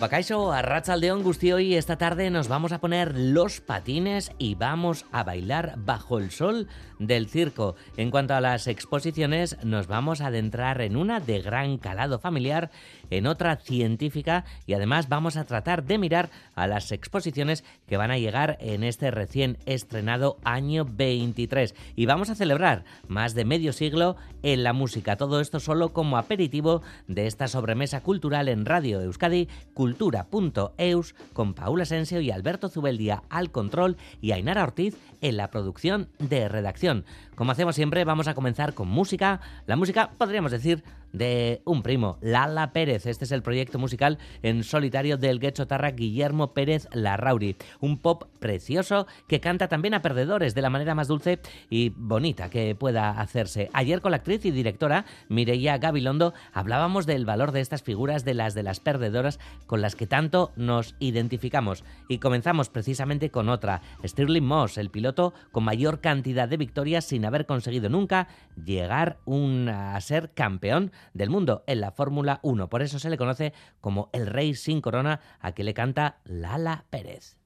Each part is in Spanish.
Aupacaixo, a Ratzaldeón Gustioi, esta tarde nos vamos a poner los patines y vamos a bailar bajo el sol del circo. En cuanto a las exposiciones, nos vamos a adentrar en una de gran calado familiar, en otra científica y además vamos a tratar de mirar a las exposiciones que van a llegar en este recién estrenado año 23. Y vamos a celebrar más de medio siglo en la música. Todo esto solo como aperitivo de esta sobremesa cultural en Radio Euskadi cultura.eus con Paula Asensio y Alberto Zubeldia al control y Ainara Ortiz en la producción de redacción. Como hacemos siempre, vamos a comenzar con música. La música, podríamos decir, de un primo, Lala Pérez. Este es el proyecto musical en solitario del guechotarra Guillermo Pérez Larrauri. Un pop precioso que canta también a perdedores de la manera más dulce y bonita que pueda hacerse. Ayer con la actriz y directora Mireia Gabilondo hablábamos del valor de estas figuras de las de las perdedoras con las que tanto nos identificamos. Y comenzamos precisamente con otra, Stirling Moss, el piloto con mayor cantidad de victorias sin haber conseguido nunca llegar a ser campeón del mundo en la Fórmula 1. Por eso se le conoce como el rey sin corona a que le canta Lala Pérez.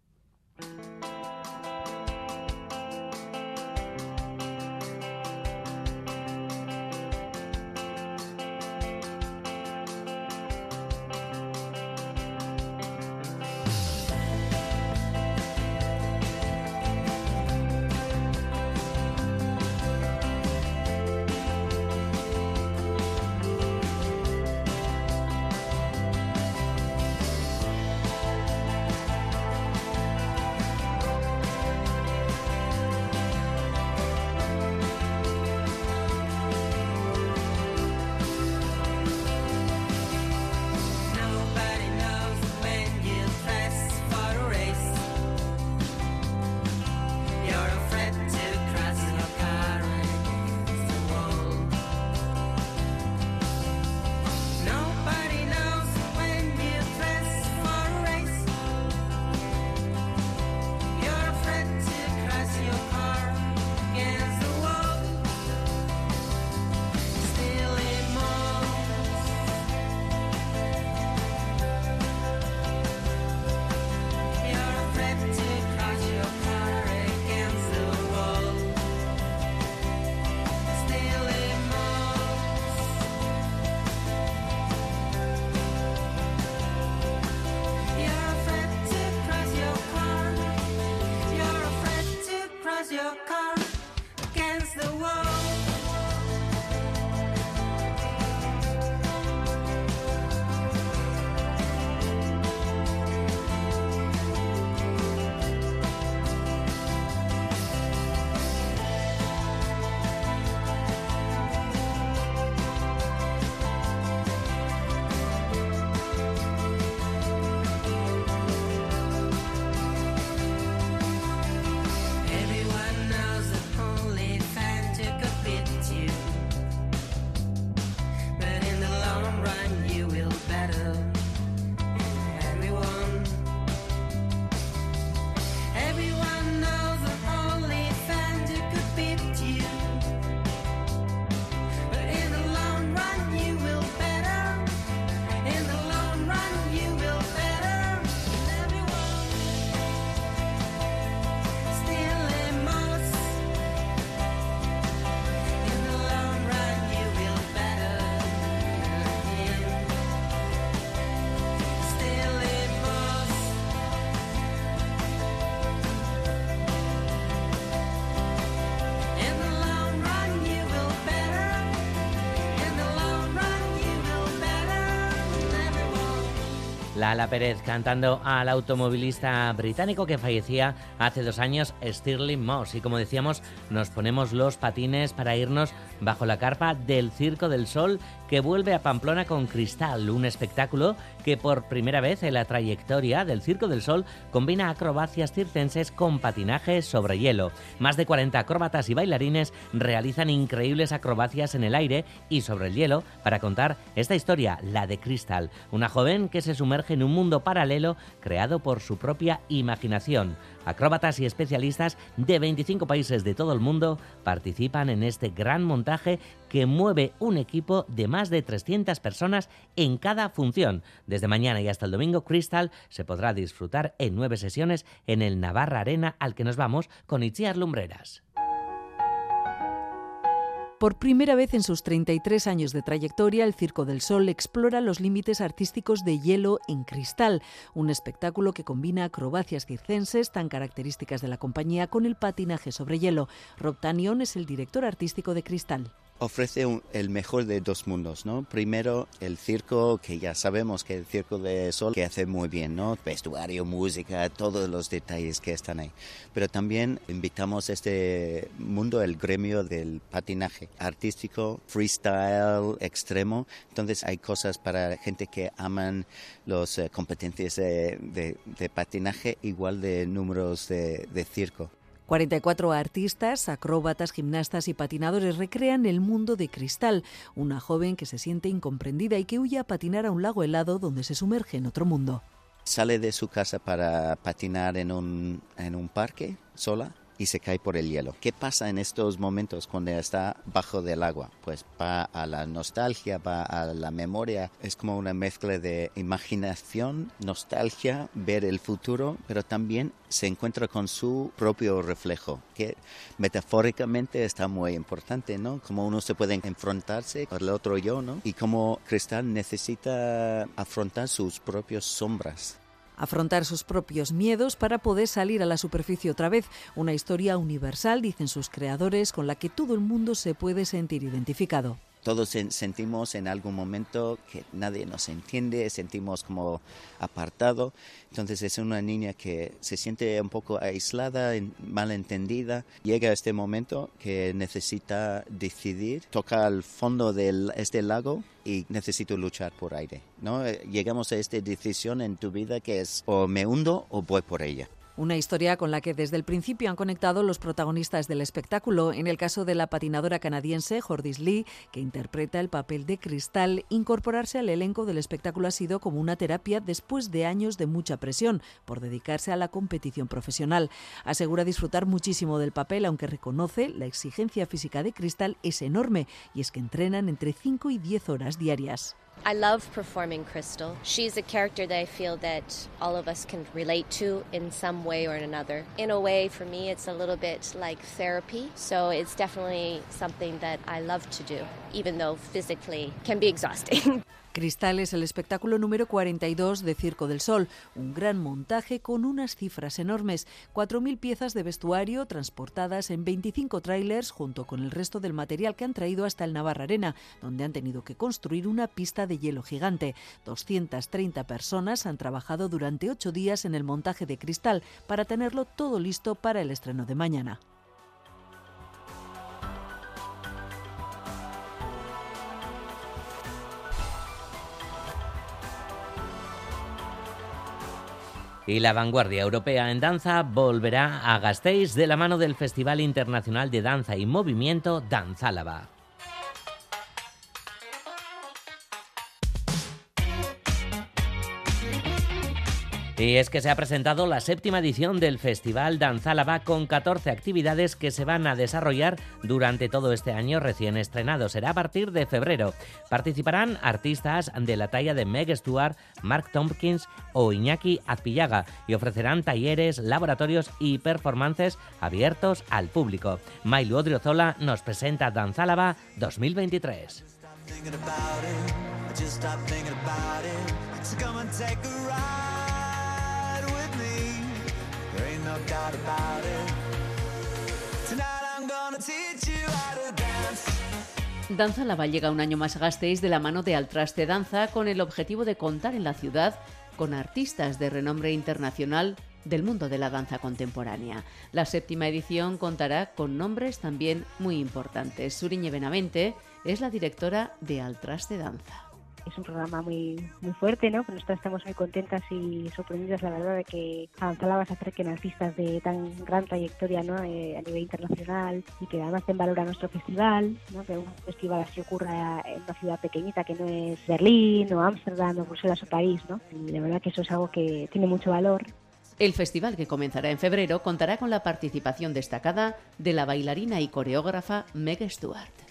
Lala Pérez cantando al automovilista británico que fallecía hace dos años, Stirling Moss. Y como decíamos, nos ponemos los patines para irnos bajo la carpa del Circo del Sol que vuelve a Pamplona con Cristal, un espectáculo que por primera vez en la trayectoria del Circo del Sol combina acrobacias circenses con patinaje sobre hielo. Más de 40 acróbatas y bailarines realizan increíbles acrobacias en el aire y sobre el hielo para contar esta historia, la de Cristal, una joven que se sumerge en un mundo paralelo creado por su propia imaginación. Acróbatas y especialistas de 25 países de todo el mundo participan en este gran montaje que mueve un equipo de más de 300 personas en cada función. Desde mañana y hasta el domingo, Crystal se podrá disfrutar en nueve sesiones en el Navarra Arena al que nos vamos con Itziar Lumbreras. Por primera vez en sus 33 años de trayectoria, el Circo del Sol explora los límites artísticos de hielo en cristal, un espectáculo que combina acrobacias circenses tan características de la compañía con el patinaje sobre hielo. Rob Tanion es el director artístico de Cristal ofrece el mejor de dos mundos, ¿no? Primero, el circo, que ya sabemos que el circo de sol que hace muy bien, ¿no? Vestuario, música, todos los detalles que están ahí. Pero también invitamos este mundo, el gremio del patinaje artístico, freestyle, extremo. Entonces hay cosas para gente que aman las eh, competencias de, patinaje, igual de números de circo. 44 artistas, acróbatas, gimnastas y patinadores recrean el mundo de Cristal, una joven que se siente incomprendida y que huye a patinar a un lago helado donde se sumerge en otro mundo. Sale de su casa para patinar en un, en un parque sola y se cae por el hielo. ¿Qué pasa en estos momentos cuando está bajo del agua? Pues va a la nostalgia, va a la memoria. Es como una mezcla de imaginación, nostalgia, ver el futuro, pero también se encuentra con su propio reflejo, que metafóricamente está muy importante, ¿no? Como uno se puede enfrentarse el otro yo, ¿no? Y como Cristal necesita afrontar sus propias sombras afrontar sus propios miedos para poder salir a la superficie otra vez. Una historia universal, dicen sus creadores, con la que todo el mundo se puede sentir identificado todos sentimos en algún momento que nadie nos entiende, sentimos como apartado. Entonces es una niña que se siente un poco aislada, malentendida. Llega este momento que necesita decidir, toca al fondo de este lago y necesito luchar por aire. ¿no? Llegamos a esta decisión en tu vida que es o me hundo o voy por ella. Una historia con la que desde el principio han conectado los protagonistas del espectáculo. En el caso de la patinadora canadiense Jordis Lee, que interpreta el papel de Cristal, incorporarse al elenco del espectáculo ha sido como una terapia después de años de mucha presión por dedicarse a la competición profesional. Asegura disfrutar muchísimo del papel, aunque reconoce la exigencia física de Cristal es enorme y es que entrenan entre 5 y 10 horas diarias. I love performing Crystal. She's a character that I feel that all of us can relate to in some way or another. In a way, for me, it's a little bit like therapy. So it's definitely something that I love to do, even though physically can be exhausting. Cristal es el espectáculo número 42 de Circo del Sol, un gran montaje con unas cifras enormes, 4.000 piezas de vestuario transportadas en 25 trailers junto con el resto del material que han traído hasta el Navarra Arena, donde han tenido que construir una pista de hielo gigante. 230 personas han trabajado durante ocho días en el montaje de Cristal para tenerlo todo listo para el estreno de mañana. Y la vanguardia europea en danza volverá a Gasteiz de la mano del Festival Internacional de Danza y Movimiento Danzálava. Y es que se ha presentado la séptima edición del Festival Danzálava con 14 actividades que se van a desarrollar durante todo este año recién estrenado. Será a partir de febrero. Participarán artistas de la talla de Meg Stewart, Mark Tompkins o Iñaki Azpillaga y ofrecerán talleres, laboratorios y performances abiertos al público. Mailu Odriozola nos presenta Danzálava 2023. Danza La llega un año más a Gasteiz de la mano de Altraste Danza con el objetivo de contar en la ciudad con artistas de renombre internacional del mundo de la danza contemporánea. La séptima edición contará con nombres también muy importantes. Suriñe Benavente es la directora de Altraste Danza es un programa muy muy fuerte, ¿no? nosotros estamos muy contentas y sorprendidas, la verdad, de que a se acerquen artistas de tan gran trayectoria, ¿no? Eh, a nivel internacional y que además den valor a nuestro festival, ¿no? Que un festival así ocurra en una ciudad pequeñita que no es Berlín o Ámsterdam o Bruselas o París, ¿no? Y la verdad que eso es algo que tiene mucho valor el festival que comenzará en febrero contará con la participación destacada de la bailarina y coreógrafa Meg Stewart.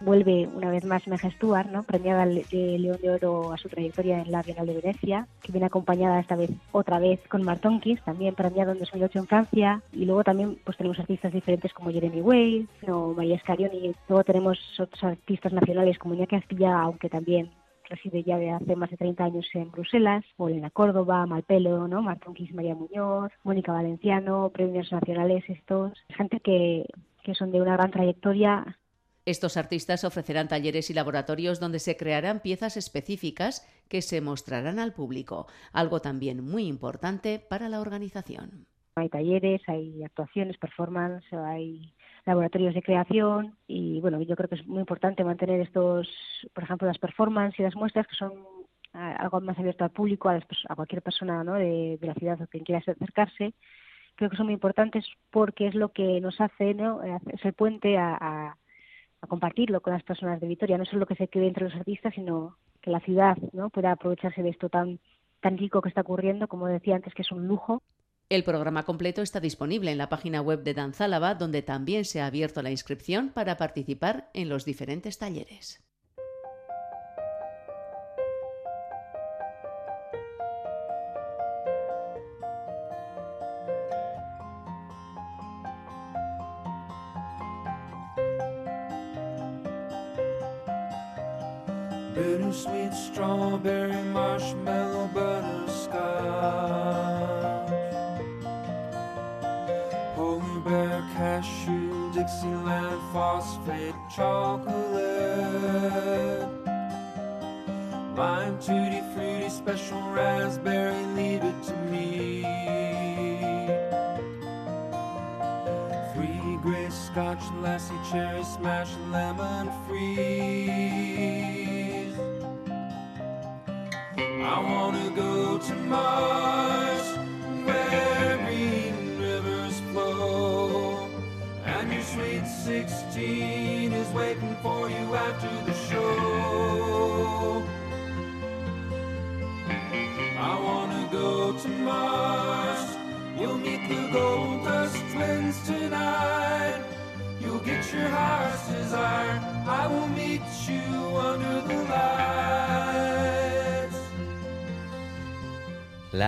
Vuelve una vez más Meg Stewart, ¿no? premiada de León de Oro a su trayectoria en la Bienal de Venecia, que viene acompañada esta vez otra vez con Martonkis, también premiado en 2008 en Francia, y luego también pues tenemos artistas diferentes como Jeremy Way, o María Scarioni, luego tenemos otros artistas nacionales como Iñaki Astilla, aunque también reside ya de hace más de 30 años en Bruselas, Elena Córdoba, Malpelo, ¿no? Martonquis María Muñoz, Mónica Valenciano, premios nacionales estos, gente que, que son de una gran trayectoria estos artistas ofrecerán talleres y laboratorios donde se crearán piezas específicas que se mostrarán al público, algo también muy importante para la organización. Hay talleres, hay actuaciones, performance, hay laboratorios de creación y bueno, yo creo que es muy importante mantener estos, por ejemplo, las performances y las muestras que son algo más abierto al público, a, cualquier persona ¿no? de, la ciudad o quien quiera acercarse. Creo que son muy importantes porque es lo que nos hace, ¿no? es el puente a, compartirlo con las personas de Vitoria, no solo que se quede entre los artistas, sino que la ciudad ¿no? pueda aprovecharse de esto tan, tan rico que está ocurriendo, como decía antes, que es un lujo. El programa completo está disponible en la página web de Danzálava, donde también se ha abierto la inscripción para participar en los diferentes talleres.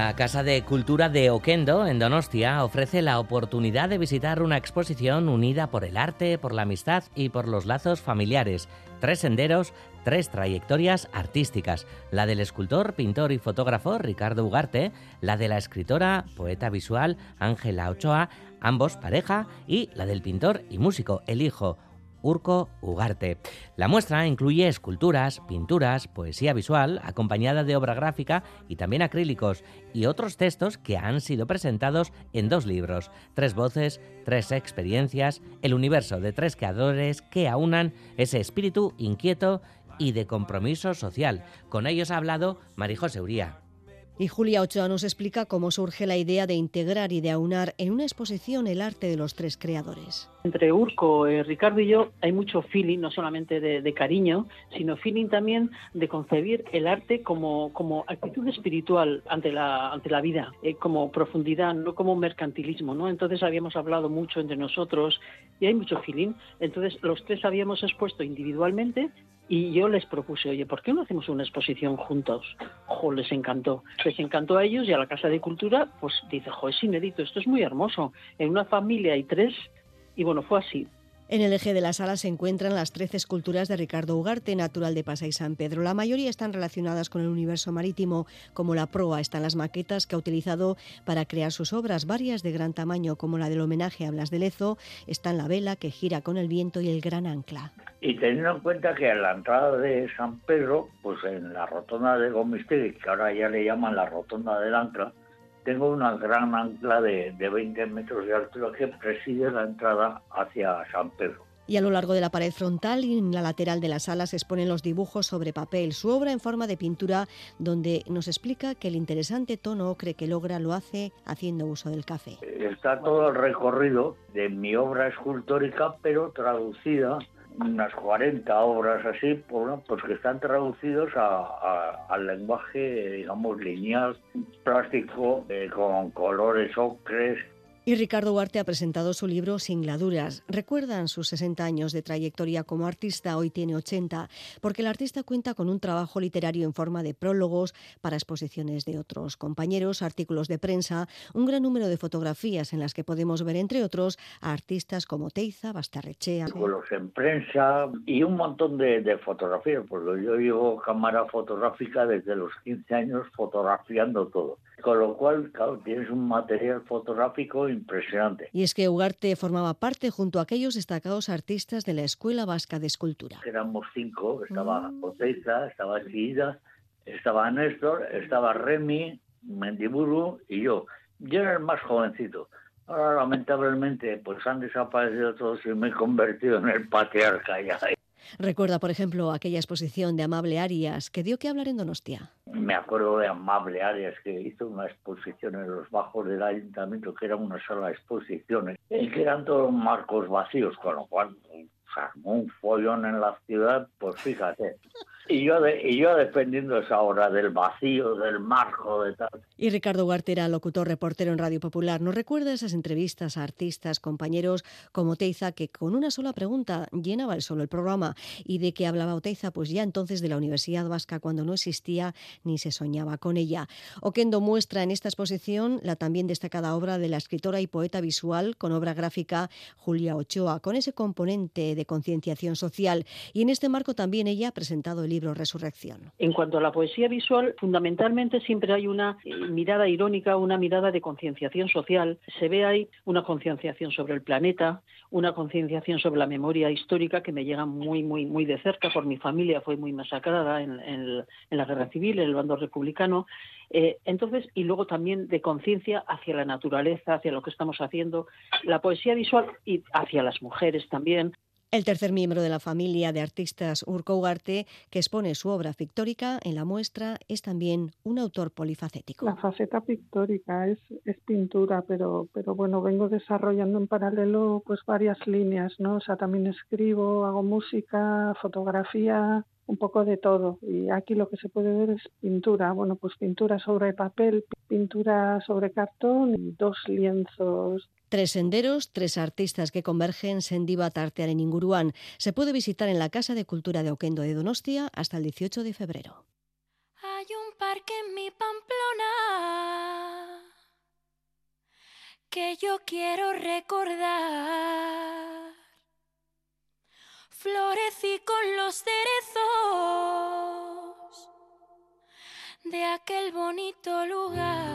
La Casa de Cultura de Oquendo, en Donostia, ofrece la oportunidad de visitar una exposición unida por el arte, por la amistad y por los lazos familiares. Tres senderos, tres trayectorias artísticas. La del escultor, pintor y fotógrafo Ricardo Ugarte, la de la escritora, poeta visual Ángela Ochoa, ambos pareja, y la del pintor y músico, el hijo Urco Ugarte. La muestra incluye esculturas, pinturas, poesía visual, acompañada de obra gráfica y también acrílicos, y otros textos que han sido presentados en dos libros, Tres voces, tres experiencias, el universo de tres creadores que aunan ese espíritu inquieto y de compromiso social. Con ellos ha hablado Marijose Uría. Y Julia Ochoa nos explica cómo surge la idea de integrar y de aunar en una exposición el arte de los tres creadores. Entre Urco, eh, Ricardo y yo hay mucho feeling, no solamente de, cariño, sino feeling también de concebir el arte como, como actitud espiritual ante la, ante la vida, eh, como profundidad, no como mercantilismo. ¿no? Entonces habíamos hablado mucho entre nosotros y hay mucho feeling. Entonces los tres habíamos expuesto individualmente y yo les propuse, oye, ¿por qué no hacemos una exposición juntos? Jo, les encantó. Les encantó a ellos y a la Casa de Cultura, pues dice, jo, es inédito, esto es muy hermoso. En una familia hay tres, y bueno, fue así. En el eje de la sala se encuentran las 13 esculturas de Ricardo Ugarte, natural de Pasa y San Pedro. La mayoría están relacionadas con el universo marítimo, como la proa están las maquetas que ha utilizado para crear sus obras, varias de gran tamaño, como la del homenaje a Blas de Lezo, están la vela que gira con el viento y el gran ancla. Y teniendo en cuenta que a la entrada de San Pedro, pues en la rotonda de Gomistegui, que ahora ya le llaman la rotonda del ancla, tengo una gran ancla de, de 20 metros de altura que preside la entrada hacia San Pedro. Y a lo largo de la pared frontal y en la lateral de la sala se exponen los dibujos sobre papel, su obra en forma de pintura, donde nos explica que el interesante tono ocre que logra lo hace haciendo uso del café. Está todo el recorrido de mi obra escultórica, pero traducida unas 40 obras así, pues que están traducidos al lenguaje, digamos, lineal, plástico, eh, con colores ocres, y Ricardo Huarte ha presentado su libro Sin gladuras. Recuerdan sus 60 años de trayectoria como artista, hoy tiene 80, porque el artista cuenta con un trabajo literario en forma de prólogos para exposiciones de otros compañeros, artículos de prensa, un gran número de fotografías en las que podemos ver, entre otros, a artistas como Teiza, Bastarrechea. Artículos en prensa y un montón de, de fotografías, porque yo llevo cámara fotográfica desde los 15 años fotografiando todo. Con lo cual, claro, tienes un material fotográfico impresionante. Y es que Ugarte formaba parte junto a aquellos destacados artistas de la Escuela Vasca de Escultura. Éramos cinco, estaba mm. estaba Chida, estaba Néstor, estaba Remy, Mendiburu y yo. Yo era el más jovencito. Ahora, lamentablemente, pues han desaparecido todos y me he convertido en el patriarca ya. Recuerda, por ejemplo, aquella exposición de Amable Arias que dio que hablar en Donostia. Me acuerdo de Amable Arias que hizo una exposición en los bajos del ayuntamiento que era una sola exposición, y que eran todos marcos vacíos, con lo cual armó un follón en la ciudad, pues fíjate. Y yo, y yo defendiendo esa obra del vacío, del marco, de tal. Y Ricardo Huarte era locutor reportero en Radio Popular. ¿Nos recuerda esas entrevistas a artistas, compañeros como Teiza, que con una sola pregunta llenaba el solo el programa? ¿Y de qué hablaba Oteiza? Pues ya entonces de la Universidad Vasca, cuando no existía ni se soñaba con ella. Oquendo muestra en esta exposición la también destacada obra de la escritora y poeta visual con obra gráfica Julia Ochoa, con ese componente de concienciación social. Y en este marco también ella ha presentado el libro Resurrección. En cuanto a la poesía visual, fundamentalmente siempre hay una eh, mirada irónica, una mirada de concienciación social. Se ve ahí una concienciación sobre el planeta, una concienciación sobre la memoria histórica que me llega muy, muy, muy de cerca por mi familia, fue muy masacrada en, la guerra civil, en el bando republicano. Eh, entonces, y luego también de conciencia hacia la naturaleza, hacia lo que estamos haciendo, la poesía visual y hacia las mujeres también. El tercer miembro de la familia de artistas Urco Ugarte, que expone su obra pictórica en la muestra, es también un autor polifacético. La faceta pictórica es, pintura, pero, pero bueno, vengo desarrollando en paralelo pues varias líneas, ¿no? O sea, también escribo, hago música, fotografía, un poco de todo. Y aquí lo que se puede ver es pintura. Bueno, pues pintura sobre papel, pintura sobre cartón y dos lienzos Tres senderos, tres artistas que convergen Sendiva Tartearen Inguruán. Se puede visitar en la Casa de Cultura de Oquendo de Donostia hasta el 18 de febrero. Hay un parque en mi Pamplona que yo quiero recordar. Florecí con los cerezos de aquel bonito lugar.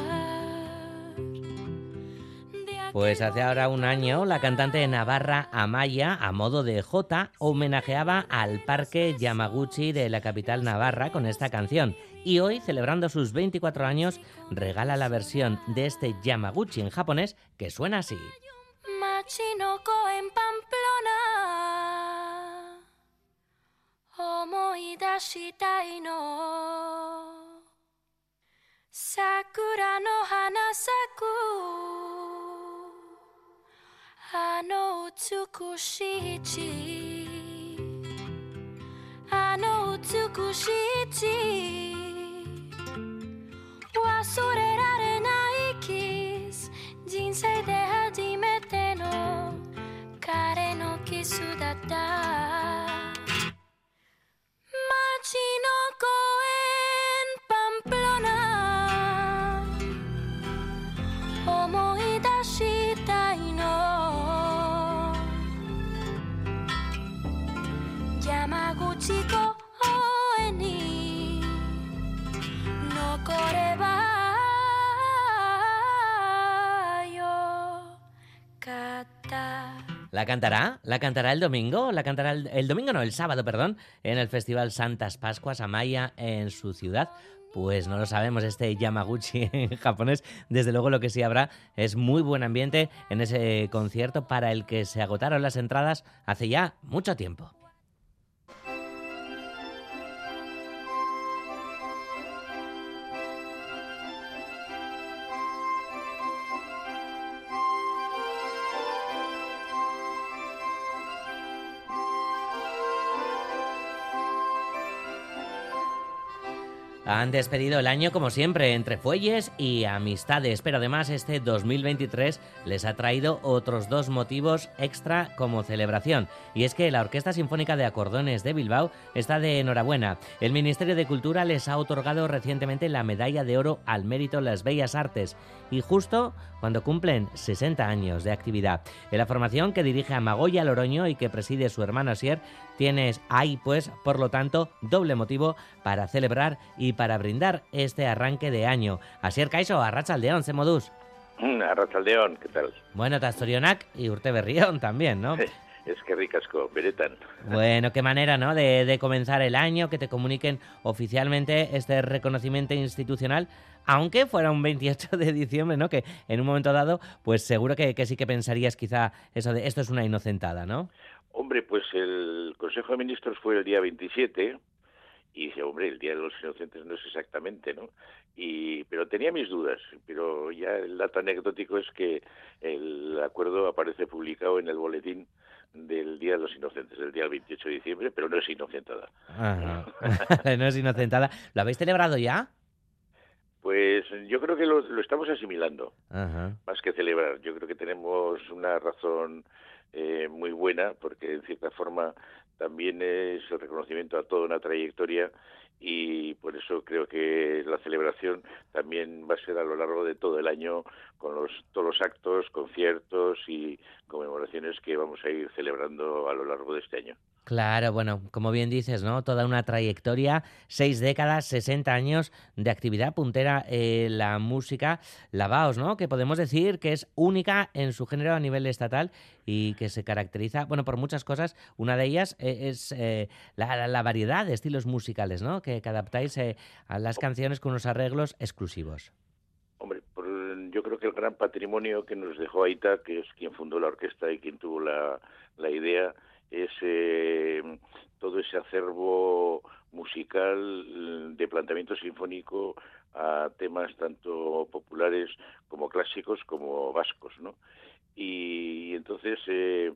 Pues hace ahora un año, la cantante de Navarra, Amaya, a modo de J, homenajeaba al Parque Yamaguchi de la capital Navarra con esta canción. Y hoy, celebrando sus 24 años, regala la versión de este Yamaguchi en japonés que suena así. en Pamplona Sakura no hanasaku あの美しい地。あの美しい地。忘れられないキス。人生で初めての彼のキスだった。¿La cantará? ¿La cantará el domingo? ¿La cantará el, domingo? No, el sábado, perdón, en el Festival Santas Pascuas Amaya en su ciudad. Pues no lo sabemos, este Yamaguchi en japonés, desde luego lo que sí habrá es muy buen ambiente en ese concierto para el que se agotaron las entradas hace ya mucho tiempo. Han despedido el año como siempre, entre fuelles y amistades, pero además este 2023 les ha traído otros dos motivos extra como celebración. Y es que la Orquesta Sinfónica de Acordones de Bilbao está de enhorabuena. El Ministerio de Cultura les ha otorgado recientemente la Medalla de Oro al Mérito en las Bellas Artes, y justo cuando cumplen 60 años de actividad. En la formación que dirige a Magoya Loroño y que preside su hermano Asier, tienes ahí pues, por lo tanto, doble motivo para celebrar y para brindar este arranque de año. Asier Caiso, Arrachaldeón, Semodus. Arrachaldeón, ¿qué tal? Bueno, Tastorionak y Urte Berrión también, ¿no? Es que ricasco, beretan. Bueno, qué manera, ¿no? De, de, comenzar el año, que te comuniquen oficialmente este reconocimiento institucional, aunque fuera un 28 de diciembre, ¿no? Que en un momento dado, pues seguro que, que sí que pensarías quizá eso de esto es una inocentada, ¿no? Hombre, pues el Consejo de Ministros fue el día 27 y dije, hombre, el Día de los Inocentes no es exactamente, ¿no? Y, pero tenía mis dudas, pero ya el dato anecdótico es que el acuerdo aparece publicado en el boletín del Día de los Inocentes, del día 28 de diciembre, pero no es inocentada. No es inocentada. ¿Lo habéis celebrado ya? Pues yo creo que lo, lo estamos asimilando, Ajá. más que celebrar. Yo creo que tenemos una razón eh, muy buena, porque en cierta forma también es el reconocimiento a toda una trayectoria y por eso creo que la celebración también va a ser a lo largo de todo el año con los, todos los actos, conciertos y conmemoraciones que vamos a ir celebrando a lo largo de este año. Claro, bueno, como bien dices, ¿no? Toda una trayectoria, seis décadas, 60 años de actividad puntera en la música Lavaos, ¿no? Que podemos decir que es única en su género a nivel estatal y que se caracteriza, bueno, por muchas cosas. Una de ellas es eh, la, variedad de estilos musicales, ¿no? Que, que adaptáis eh, a las canciones con unos arreglos exclusivos. Hombre, por, yo creo que el gran patrimonio que nos dejó Aita, que es quien fundó la orquesta y quien tuvo la idea, es eh, todo ese acervo musical de planteamiento sinfónico a temas tanto populares como clásicos como vascos, ¿no? Y, entonces, eh,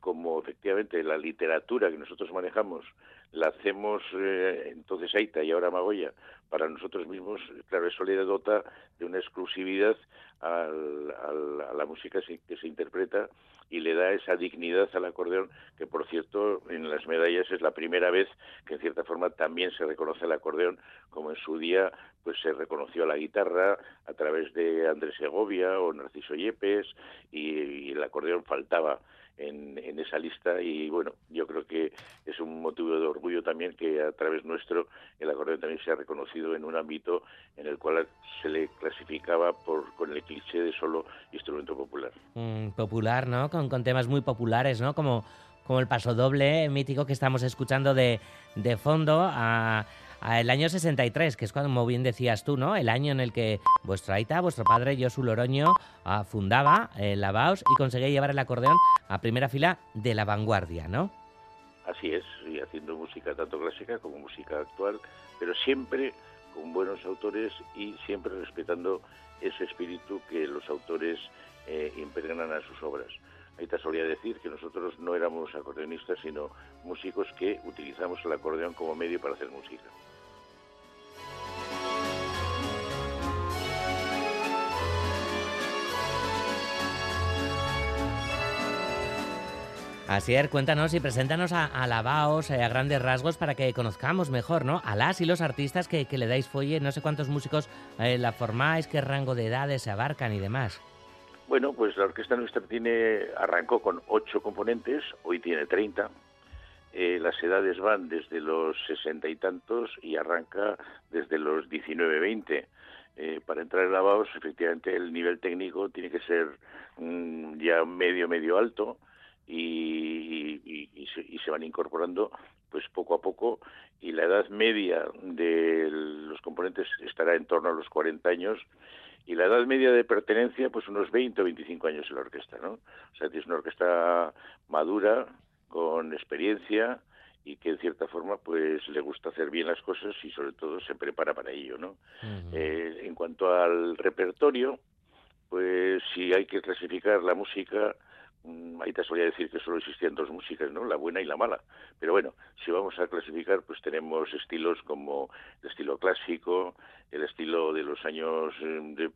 como efectivamente la literatura que nosotros manejamos la hacemos eh, entonces Aita y ahora Magoya para nosotros mismos, claro, eso le dota de una exclusividad al, al, a la música que se interpreta y le da esa dignidad al acordeón que, por cierto, en las medallas es la primera vez que, en cierta forma, también se reconoce el acordeón, como en su día pues se reconoció la guitarra a través de Andrés Segovia o Narciso Yepes y, y el acordeón faltaba en, en, esa lista y bueno, yo creo que es un motivo de orgullo también que a través nuestro el acordeón también se ha reconocido en un ámbito en el cual se le clasificaba por con el cliché de solo instrumento popular. Mm, popular, ¿no? Con, con, temas muy populares, ¿no? Como, como el paso doble mítico que estamos escuchando de, de fondo a el año 63, que es cuando, como bien decías tú, ¿no? El año en el que vuestro Aita, vuestro padre Josu Loroño, uh, fundaba eh, Lavaos y conseguía llevar el acordeón a primera fila de la vanguardia, ¿no? Así es, y haciendo música tanto clásica como música actual, pero siempre con buenos autores y siempre respetando ese espíritu que los autores eh, impregnan a sus obras. Aita solía decir que nosotros no éramos acordeonistas, sino músicos que utilizamos el acordeón como medio para hacer música. Así es, cuéntanos y preséntanos a, a Lavaos eh, a grandes rasgos para que conozcamos mejor, ¿no? A las y los artistas que, que le dais folle, no sé cuántos músicos eh, la formáis, qué rango de edades se abarcan y demás. Bueno, pues la orquesta nuestra tiene arrancó con ocho componentes, hoy tiene 30. eh, las edades van desde los sesenta y tantos y arranca desde los 19, 20. Eh, para entrar en lavados, efectivamente, el nivel técnico tiene que ser mm, ya medio, medio alto y, y, se, van incorporando pues poco a poco y la edad media de los componentes estará en torno a los 40 años y la edad media de pertenencia pues unos 20 o 25 años en la orquesta, ¿no? O sea, es una orquesta madura, con experiencia y que en cierta forma pues le gusta hacer bien las cosas y sobre todo se prepara para ello, ¿no? Eh, en cuanto al repertorio, pues si hay que clasificar la música ahí te solía decir que solo existían dos músicas, ¿no? La buena y la mala. Pero bueno, si vamos a clasificar, pues tenemos estilos como el estilo clásico, el estilo de los años eh,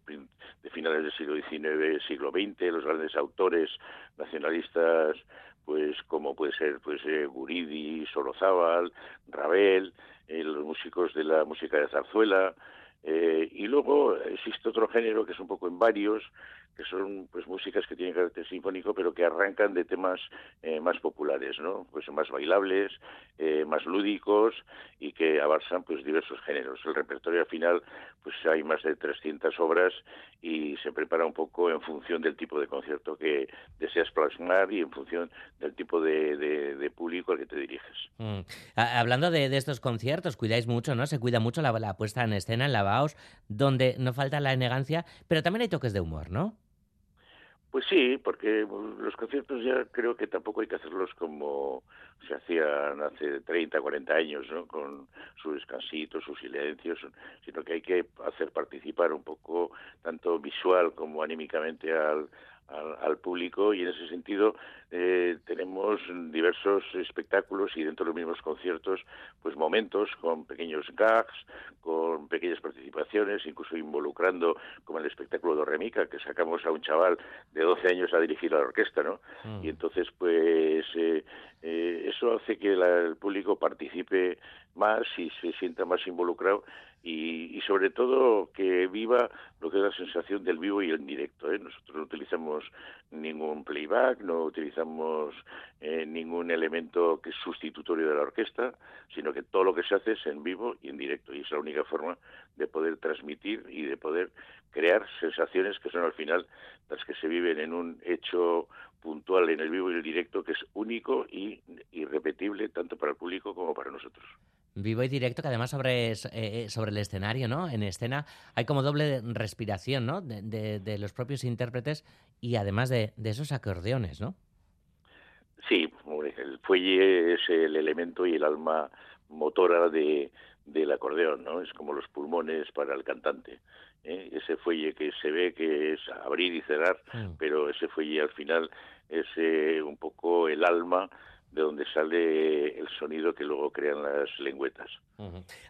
de, finales del siglo XIX, siglo XX, los grandes autores nacionalistas, pues como puede ser pues eh, Guridi, Sorozábal, Ravel, eh, los músicos de la música de zarzuela, y luego existe otro género que es un poco en varios, que son pues músicas que tienen carácter sinfónico pero que arrancan de temas eh, más populares no pues más bailables eh, más lúdicos y que abarcan pues diversos géneros. El repertorio al final pues hay más de 300 obras y se prepara un poco en función del tipo de concierto que deseas plasmar y en función del tipo de, público al que te diriges. Mm. hablando de, estos conciertos cuidáis mucho no se cuida mucho la, la puesta en escena en Lavaos donde no falta la elegancia pero también hay toques de humor no pues sí, porque los conciertos ya creo que tampoco hay que hacerlos como se hacían hace 30, 40 años, ¿no? Con su descansito, sus silencios, sino que hay que hacer participar un poco, tanto visual como anímicamente al, al, público y en ese sentido eh, tenemos diversos espectáculos y dentro de los mismos conciertos pues momentos con pequeños gags, con pequeñas participaciones, incluso involucrando como el espectáculo de Remica que sacamos a un chaval de 12 años a dirigir a la orquesta, ¿no? Mm. Y entonces pues eh, eh, eso hace que el público participe más y se sienta más involucrado y, sobre todo que viva lo que es la sensación del vivo y el directo. ¿eh? Nosotros no utilizamos ningún playback, no utilizamos eh, ningún elemento que es sustitutorio de la orquesta, sino que todo lo que se hace es en vivo y en directo. Y es la única forma de poder transmitir y de poder crear sensaciones que son al final las que se viven en un hecho puntual en el vivo y el directo que es único y irrepetible tanto para el público como para nosotros. Vivo y directo, que además sobre, eh, eh, sobre el escenario, ¿no? En escena hay como doble respiración, ¿no? De, de, los propios intérpretes y además de, de, esos acordeones, ¿no? Sí, el fuelle es el elemento y el alma motora de, del acordeón, ¿no? Es como los pulmones para el cantante. ¿eh? Ese fuelle que se ve que es abrir y cerrar, mm. pero ese fuelle al final es un poco el alma de donde sale el sonido que luego crean las lengüetas.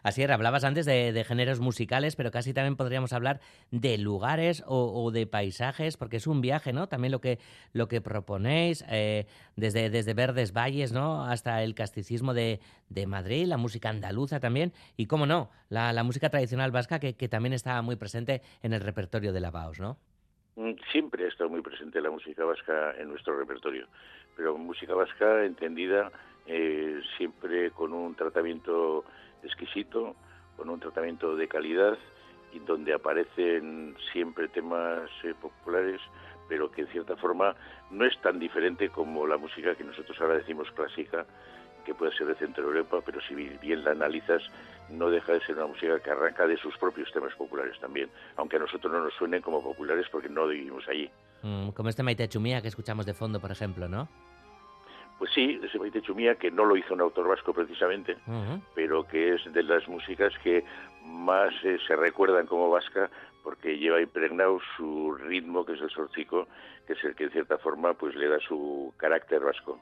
Así era, hablabas antes de, géneros musicales, pero casi también podríamos hablar de lugares o, de paisajes, porque es un viaje, ¿no? También lo que, lo que proponéis, eh, desde, desde Verdes Valles, ¿no? Hasta el casticismo de, Madrid, la música andaluza también, y cómo no, la, música tradicional vasca que, que, también está muy presente en el repertorio de la Baos, ¿no? Mm, siempre ha estado muy presente la música vasca en nuestro repertorio pero música vasca entendida eh, siempre con un tratamiento exquisito, con un tratamiento de calidad y donde aparecen siempre temas eh, populares, pero que en cierta forma no es tan diferente como la música que nosotros ahora decimos clásica, que puede ser de Centro Europa, pero si bien la analizas, no deja de ser una música que arranca de sus propios temas populares también, aunque a nosotros no nos suenen como populares porque no vivimos allí. Mm, como este Maite Chumía que escuchamos de fondo, por ejemplo, ¿no? Pues sí, ese Maite Chumía, que no lo hizo un autor vasco precisamente, pero que es de las músicas que más eh, se recuerdan como vasca porque lleva impregnado su ritmo, que es el sorcico, que es el que en cierta forma pues le da su carácter vasco.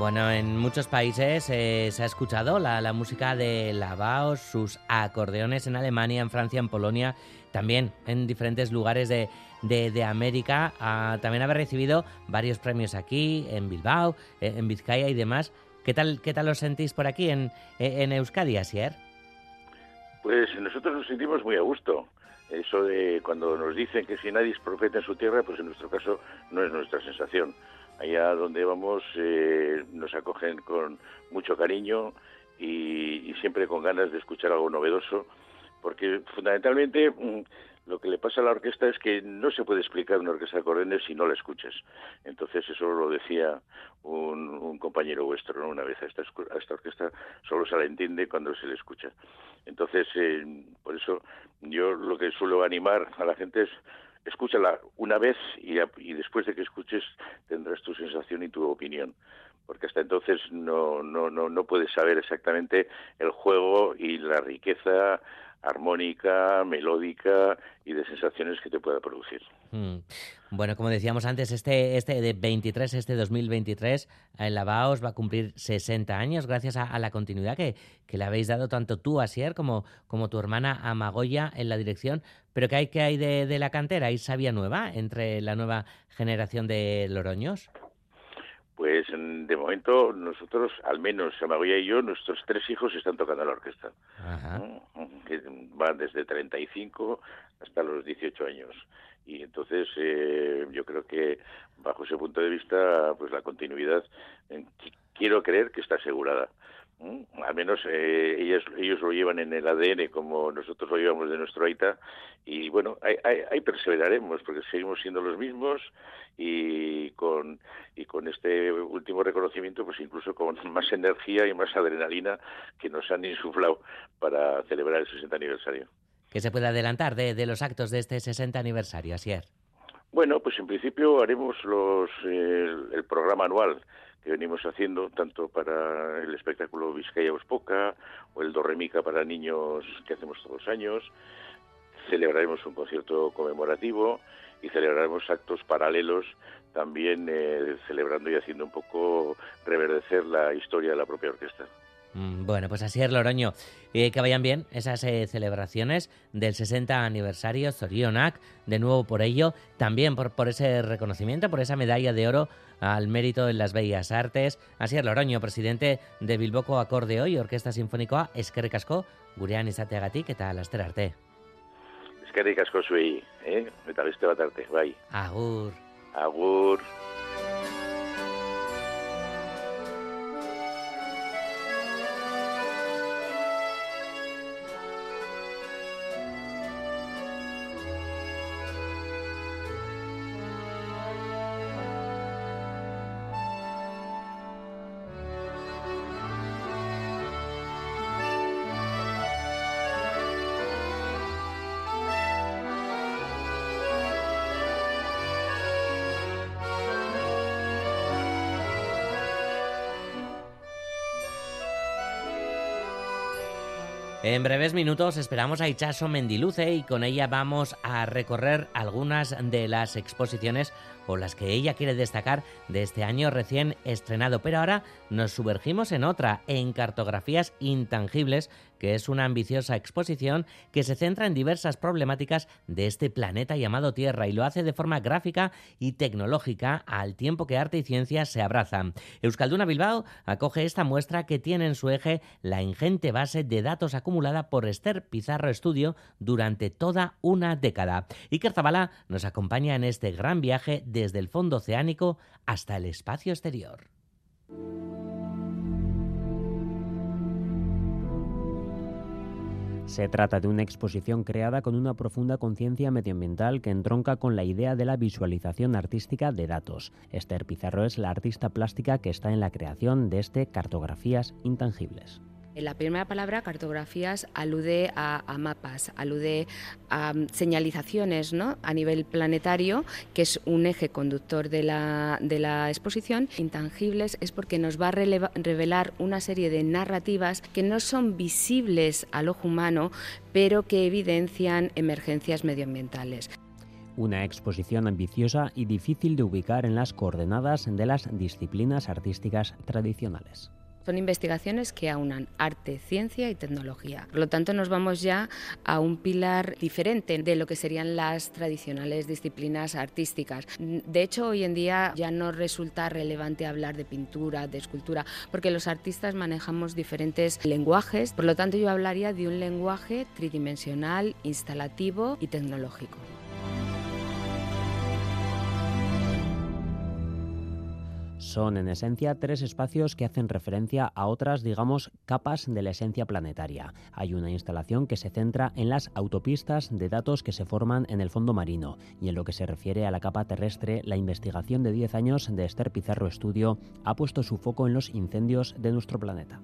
Bueno, en muchos países eh, se ha escuchado la, la música de Lavaos, sus acordeones en Alemania, en Francia, en Polonia, también en diferentes lugares de, de, de América. Ah, también haber recibido varios premios aquí, en Bilbao, eh, en Vizcaya y demás. ¿Qué tal, qué tal os sentís por aquí en, en Euskadi, Asier? Pues nosotros nos sentimos muy a gusto. Eso de cuando nos dicen que si nadie es profeta en su tierra, pues en nuestro caso no es nuestra sensación. Allá donde vamos eh, nos acogen con mucho cariño y, y, siempre con ganas de escuchar algo novedoso, porque fundamentalmente mm, lo que le pasa a la orquesta es que no se puede explicar una orquesta de acordeones si no la escuchas. Entonces eso lo decía un, un compañero vuestro ¿no? una vez a esta, a esta orquesta solo se la entiende cuando se le escucha. Entonces eh, por eso yo lo que suelo animar a la gente es escúchala una vez y, después de que escuches tendrás tu sensación y tu opinión porque hasta entonces no, no, no, no puedes saber exactamente el juego y la riqueza armónica, melódica y de sensaciones que te pueda producir. Mm. Bueno, como decíamos antes, este, este de 23, este 2023, el Lavaos va a cumplir 60 años gracias a, a la continuidad que, que, le habéis dado tanto tú, Asier, como, como tu hermana Amagoya en la dirección. Pero ¿qué hay, qué hay de, de la cantera? ¿Hay sabia nueva entre la nueva generación de Loroños? Pues de momento nosotros, al menos Amagoya y yo, nuestros tres hijos están tocando la orquesta. Ajá. Que van desde 35 hasta los 18 años. Y entonces eh, yo creo que bajo ese punto de vista, pues la continuidad, eh, quiero creer que está asegurada. ¿Mm? Al menos eh, ellos, ellos lo llevan en el ADN como nosotros lo llevamos de nuestro AITA y bueno, ahí, ahí, perseveraremos porque seguimos siendo los mismos y con, y con este último reconocimiento pues incluso con más energía y más adrenalina que nos han insuflado para celebrar el 60 aniversario. ¿Qué se puede adelantar de, de los actos de este 60 aniversario, Asier? Bueno, pues en principio haremos los, el programa anual que venimos haciendo tanto para el espectáculo Vizcaya Uspoca o el Dorremica para niños que hacemos todos los años. Celebraremos un concierto conmemorativo y celebraremos actos paralelos también eh, celebrando y haciendo un poco reverdecer la historia de la propia orquesta. Mm, Bueno, pues así es, Loroño. Eh, que vayan bien esas eh, celebraciones del 60 aniversario Zorionak. De nuevo por ello, también por, por ese reconocimiento, por esa medalla de oro al mérito en las bellas artes. Así es, Loroño, presidente de Bilboko Acordeo y Orquesta Sinfonikoa, eskerrik asko, gurean izateagatik eta laster arte. Eskerrik asko zuei, eh? eta beste bat arte, bai. Agur. Agur. En breves minutos esperamos a Ichaso Mendiluce y con ella vamos a recorrer algunas de las exposiciones o las que ella quiere destacar de este año recién estrenado. Pero ahora nos sumergimos en otra, en Cartografías Intangibles, que es una ambiciosa exposición que se centra en diversas problemáticas de este planeta llamado Tierra y lo hace de forma gráfica y tecnológica al tiempo que arte y ciencia se abrazan. Euskalduna Bilbao acoge esta muestra que tiene en su eje la ingente base de datos por Esther Pizarro Estudio durante toda una década. Iker Zabala nos acompaña en este gran viaje desde el fondo oceánico hasta el espacio exterior. Se trata de una exposición creada con una profunda conciencia medioambiental que entronca con la idea de la visualización artística de datos. Esther Pizarro es la artista plástica que está en la creación de este Cartografías Intangibles. La primera palabra, cartografías, alude a, mapas, alude a um, señalizaciones ¿no? a nivel planetario, que es un eje conductor de la, de la exposición. Intangibles es porque nos va a revelar una serie de narrativas que no son visibles al ojo humano, pero que evidencian emergencias medioambientales. Una exposición ambiciosa y difícil de ubicar en las coordenadas de las disciplinas artísticas tradicionales. Son investigaciones que aunan arte, ciencia y tecnología. Por lo tanto, nos vamos ya a un pilar diferente de lo que serían las tradicionales disciplinas artísticas. De hecho, hoy en día ya no resulta relevante hablar de pintura, de escultura, porque los artistas manejamos diferentes lenguajes. Por lo tanto, yo hablaría de un lenguaje tridimensional, instalativo y tecnológico. Son en esencia tres espacios que hacen referencia a otras, digamos, capas de la esencia planetaria. Hay una instalación que se centra en las autopistas de datos que se forman en el fondo marino y en lo que se refiere a la capa terrestre, la investigación de 10 años de Esther Pizarro Estudio ha puesto su foco en los incendios de nuestro planeta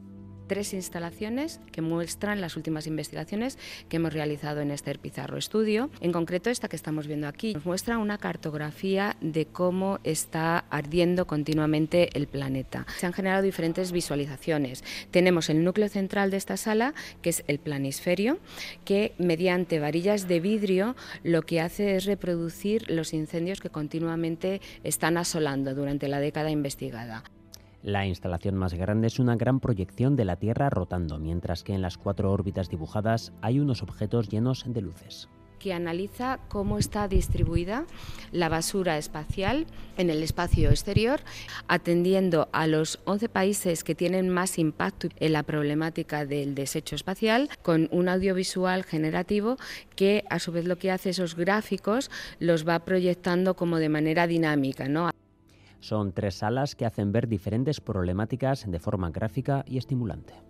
tres instalaciones que muestran las últimas investigaciones que hemos realizado en este Pizarro Estudio. En concreto, esta que estamos viendo aquí nos muestra una cartografía de cómo está ardiendo continuamente el planeta. Se han generado diferentes visualizaciones. Tenemos el núcleo central de esta sala, que es el planisferio, que mediante varillas de vidrio lo que hace es reproducir los incendios que continuamente están asolando durante la década investigada. La instalación más grande es una gran proyección de la Tierra rotando, mientras que en las cuatro órbitas dibujadas hay unos objetos llenos de luces que analiza cómo está distribuida la basura espacial en el espacio exterior, atendiendo a los 11 países que tienen más impacto en la problemática del desecho espacial, con un audiovisual generativo que a su vez lo que hace esos gráficos los va proyectando como de manera dinámica. ¿no? Son tres salas que hacen ver diferentes problemáticas de forma gráfica y estimulante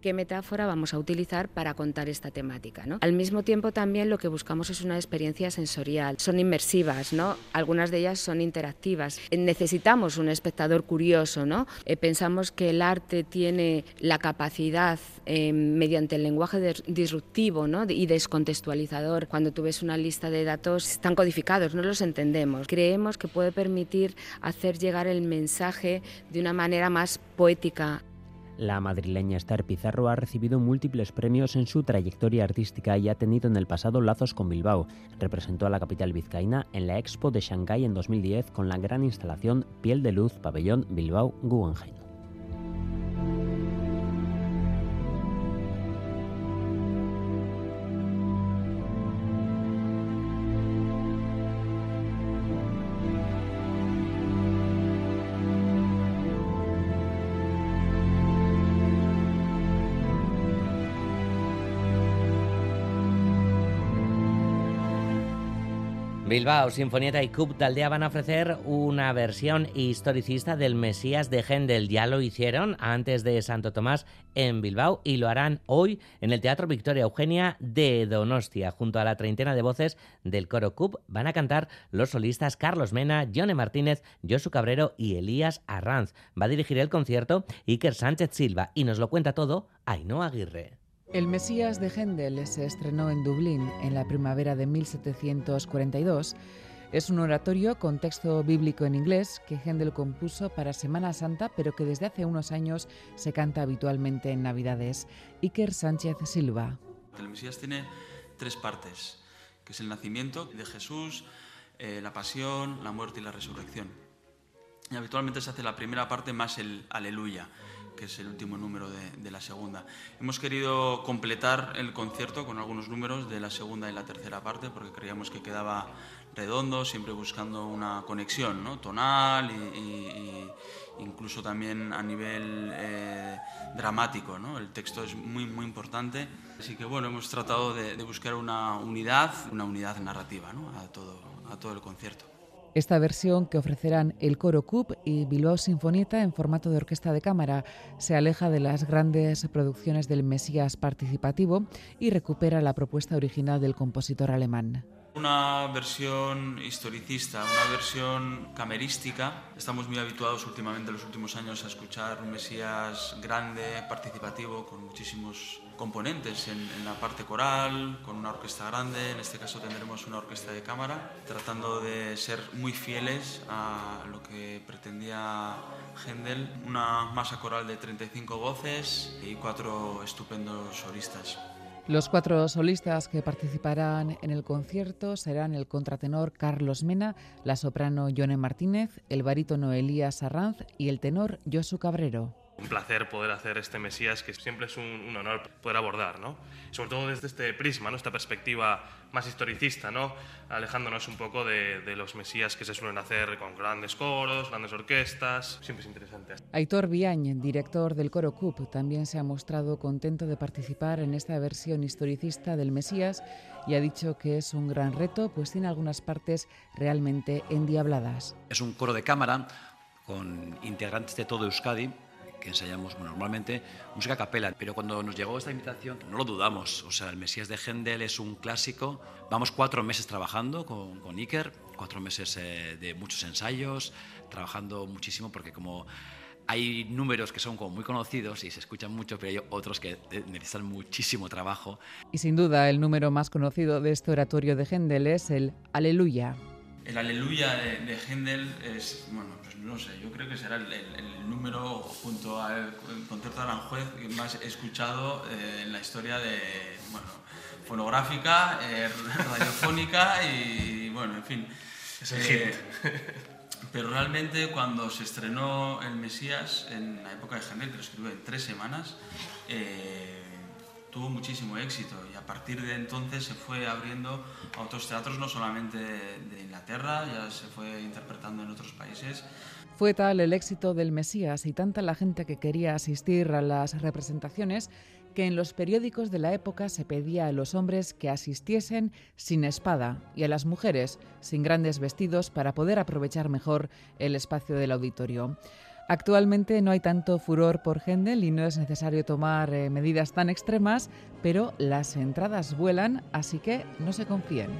qué metáfora vamos a utilizar para contar esta temática. Al mismo tiempo también lo que buscamos es una experiencia sensorial. Son inmersivas, ¿no? algunas de ellas son interactivas. Necesitamos un espectador curioso. ¿no? Eh, pensamos que el arte tiene la capacidad, eh, mediante el lenguaje disruptivo ¿no? y descontextualizador, cuando tú ves una lista de datos están codificados, no los entendemos. Creemos que puede permitir hacer llegar el mensaje de una manera más poética la madrileña Esther Pizarro ha recibido múltiples premios en su trayectoria artística y ha tenido en el pasado lazos con Bilbao. Representó a la capital vizcaína en la Expo de Shanghái en 2010 con la gran instalación Piel de Luz Pabellón Bilbao Guggenheim. Bilbao, Sinfonieta y Cup de Aldea van a ofrecer una versión historicista del Mesías de Händel. Ya lo hicieron antes de Santo Tomás en Bilbao y lo harán hoy en el Teatro Victoria Eugenia de Donostia. Junto a la treintena de voces del coro Cup van a cantar los solistas Carlos Mena, Johnny Martínez, Josu Cabrero y Elías Arranz. Va a dirigir el concierto Iker Sánchez Silva y nos lo cuenta todo Ainhoa Aguirre. El Mesías de Händel se estrenó en Dublín en la primavera de 1742. Es un oratorio con texto bíblico en inglés que Händel compuso para Semana Santa, pero que desde hace unos años se canta habitualmente en Navidades. Iker Sánchez Silva. El Mesías tiene tres partes, que es el nacimiento de Jesús, eh, la pasión, la muerte y la resurrección. Y habitualmente se hace la primera parte más el aleluya que es el último número de, la segunda. Hemos querido completar el concierto con algunos números de la segunda y la tercera parte porque creíamos que quedaba redondo, siempre buscando una conexión tonal y, incluso también a nivel eh, dramático. El texto es muy, muy importante. Así que bueno, hemos tratado de, buscar una unidad, una unidad narrativa a todo el concierto. Esta versión que ofrecerán el Coro Cup y Bilbao Sinfonieta en formato de orquesta de cámara se aleja de las grandes producciones del Mesías participativo y recupera la propuesta original del compositor alemán. Una versión historicista, una versión camerística. Estamos muy habituados últimamente, en los últimos años, a escuchar un Mesías grande, participativo, con muchísimos componentes en, la parte coral, con una orquesta grande. En este caso tendremos una orquesta de cámara, tratando de ser muy fieles a lo que pretendía Händel. Una masa coral de 35 voces y cuatro estupendos solistas. Los cuatro solistas que participarán en el concierto serán el contratenor Carlos Mena, la soprano Yone Martínez, el barítono Elías Arranz y el tenor Josu Cabrero. Un placer poder hacer este Mesías que siempre es un, honor poder abordar, ¿no? Sobre todo desde este prisma, ¿no? Esta perspectiva más historicista, ¿no? Alejándonos un poco de, de, los Mesías que se suelen hacer con grandes coros, grandes orquestas, siempre es interesante. Aitor Biañ, director del Coro CUP, también se ha mostrado contento de participar en esta versión historicista del Mesías y ha dicho que es un gran reto, pues tiene algunas partes realmente endiabladas. Es un coro de cámara con integrantes de todo Euskadi que ensayamos normalmente música a capela, pero cuando nos llegó esta invitación no lo dudamos, o sea, el Mesías de Händel es un clásico, vamos cuatro meses trabajando con, con Iker, cuatro meses eh, de muchos ensayos, trabajando muchísimo porque como hay números que son como muy conocidos y se escuchan mucho, pero hay otros que eh, necesitan muchísimo trabajo. Y sin duda el número más conocido de este oratorio de Händel es el Aleluya. El Aleluya de, de Händel es, bueno, pues no sé, yo creo que será el, el, número junto al concierto de Aranjuez que más he escuchado eh, en la historia de, bueno, fonográfica, eh, radiofónica y, bueno, en fin. Es el hit. Pero realmente cuando se estrenó El Mesías en la época de Händel, que lo escribió en tres semanas, eh, tuvo muchísimo éxito y a partir de entonces se fue abriendo a otros teatros, no solamente de Inglaterra, ya se fue interpretando en otros países. Fue tal el éxito del Mesías y tanta la gente que quería asistir a las representaciones que en los periódicos de la época se pedía a los hombres que asistiesen sin espada y a las mujeres sin grandes vestidos para poder aprovechar mejor el espacio del auditorio. Actualmente no hay tanto furor por Händel y no es necesario tomar eh, medidas tan extremas, pero las entradas vuelan, así que no se confíen.